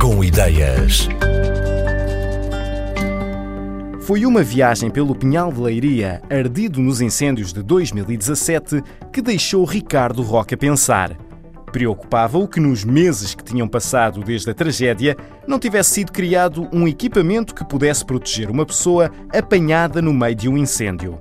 Com Ideias. Foi uma viagem pelo Pinhal de Leiria, ardido nos incêndios de 2017, que deixou Ricardo Roca pensar. Preocupava-o que nos meses que tinham passado desde a tragédia não tivesse sido criado um equipamento que pudesse proteger uma pessoa apanhada no meio de um incêndio.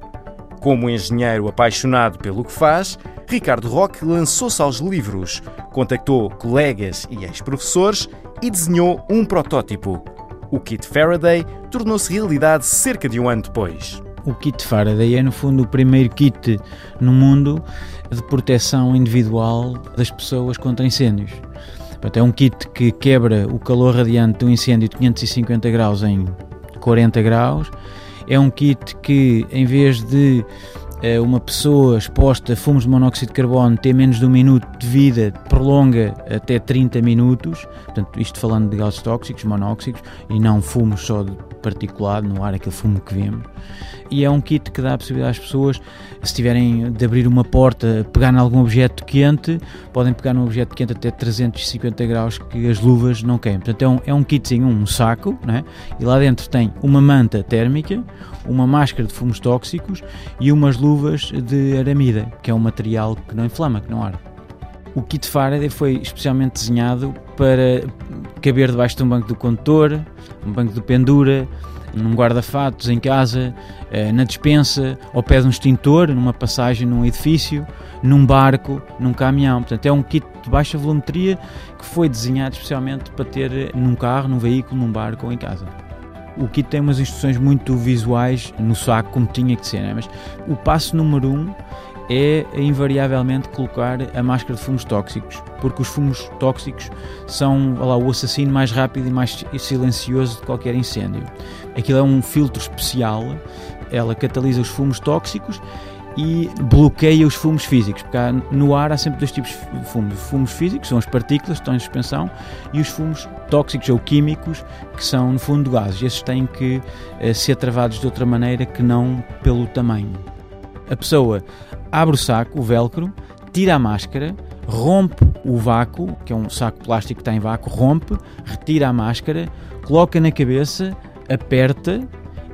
Como engenheiro apaixonado pelo que faz, Ricardo Roque lançou-se aos livros, contactou colegas e ex-professores e desenhou um protótipo. O kit Faraday tornou-se realidade cerca de um ano depois. O kit Faraday é, no fundo, o primeiro kit no mundo de proteção individual das pessoas contra incêndios. é um kit que quebra o calor radiante do incêndio de 550 graus em 40 graus. É um kit que, em vez de eh, uma pessoa exposta a fumos de monóxido de carbono ter menos de um minuto de vida prolonga até 30 minutos, portanto, isto falando de gases tóxicos, monóxidos, e não fumos só de particulado no ar, aquele fumo que vemos. E é um kit que dá a possibilidade às pessoas, se tiverem de abrir uma porta, pegar em algum objeto quente, podem pegar num objeto quente até 350 graus que as luvas não queimam. Portanto, é um, é um kitzinho, um saco, né? e lá dentro tem uma manta térmica, uma máscara de fumos tóxicos e umas luvas de aramida, que é um material que não inflama, que não arde. O kit Faraday foi especialmente desenhado para caber debaixo de um banco do condutor, um banco de pendura, num guarda-fatos em casa, eh, na dispensa, ao pé de um extintor, numa passagem num edifício, num barco, num caminhão. Portanto, é um kit de baixa volumetria que foi desenhado especialmente para ter num carro, num veículo, num barco ou em casa. O kit tem umas instruções muito visuais no saco, como tinha que ser, né? mas o passo número um é invariavelmente colocar a máscara de fumos tóxicos, porque os fumos tóxicos são lá, o assassino mais rápido e mais silencioso de qualquer incêndio. Aquilo é um filtro especial, ela catalisa os fumos tóxicos e bloqueia os fumos físicos, porque no ar há sempre dois tipos de fumos. Os fumos físicos são as partículas que estão em suspensão e os fumos tóxicos ou químicos que são no fundo gases. Esses têm que uh, ser travados de outra maneira que não pelo tamanho. A pessoa abre o saco, o velcro, tira a máscara, rompe o vácuo, que é um saco plástico que está em vácuo, rompe, retira a máscara, coloca na cabeça, aperta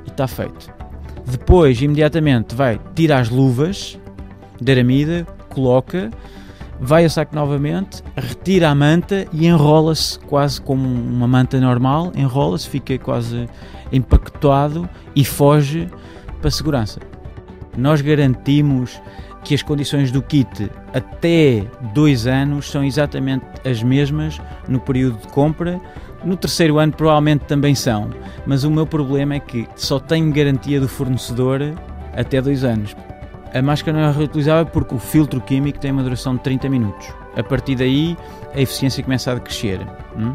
e está feito. Depois, imediatamente, vai tirar as luvas de aramida, coloca, vai ao saco novamente, retira a manta e enrola-se quase como uma manta normal, enrola-se, fica quase empaquetado e foge para a segurança. Nós garantimos que as condições do kit até dois anos são exatamente as mesmas no período de compra. No terceiro ano provavelmente também são, mas o meu problema é que só tenho garantia do fornecedor até dois anos. A máscara não é reutilizável porque o filtro químico tem uma duração de 30 minutos. A partir daí a eficiência começa a decrescer. Hum?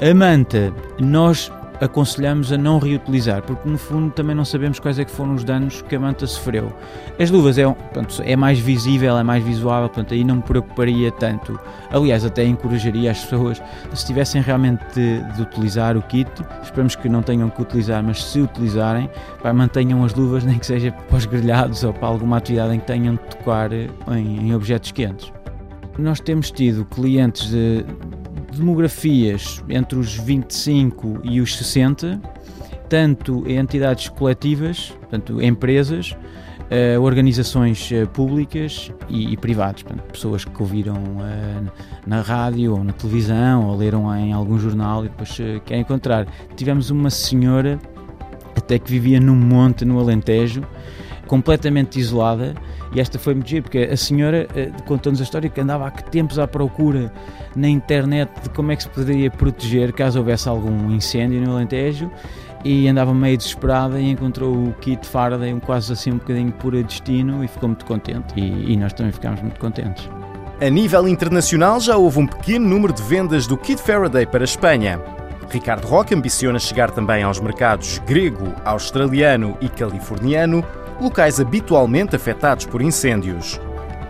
A manta, nós aconselhamos a não reutilizar, porque no fundo também não sabemos quais é que foram os danos que a manta sofreu. As luvas é, portanto, é mais visível, é mais visual, portanto aí não me preocuparia tanto. Aliás, até encorajaria as pessoas, se tivessem realmente de, de utilizar o kit, esperamos que não tenham que utilizar, mas se utilizarem, pá, mantenham as luvas, nem que seja para os grelhados ou para alguma atividade em que tenham de tocar em, em objetos quentes. Nós temos tido clientes de, demografias entre os 25 e os 60, tanto entidades coletivas, portanto, empresas, uh, organizações uh, públicas e, e privadas, portanto, pessoas que ouviram uh, na rádio ou na televisão ou leram em algum jornal e depois querem encontrar. Tivemos uma senhora até que vivia num monte no Alentejo, completamente isolada, e esta foi muito giro, porque a senhora uh, contou-nos a história que andava há que tempos à procura na internet de como é que se poderia proteger caso houvesse algum incêndio no Alentejo e andava meio desesperada e encontrou o kit Faraday quase assim um bocadinho por destino e ficou muito contente e, e nós também ficámos muito contentes. A nível internacional já houve um pequeno número de vendas do kit Faraday para a Espanha. Ricardo Roque ambiciona chegar também aos mercados grego, australiano e californiano, locais habitualmente afetados por incêndios.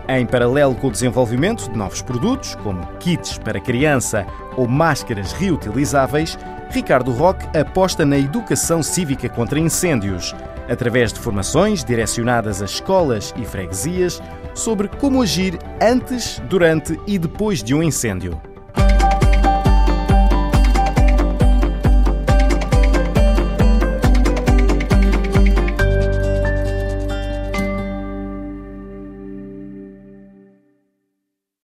Em paralelo com o desenvolvimento de novos produtos, como kits para criança ou máscaras reutilizáveis, Ricardo Roque aposta na educação cívica contra incêndios, através de formações direcionadas a escolas e freguesias sobre como agir antes, durante e depois de um incêndio.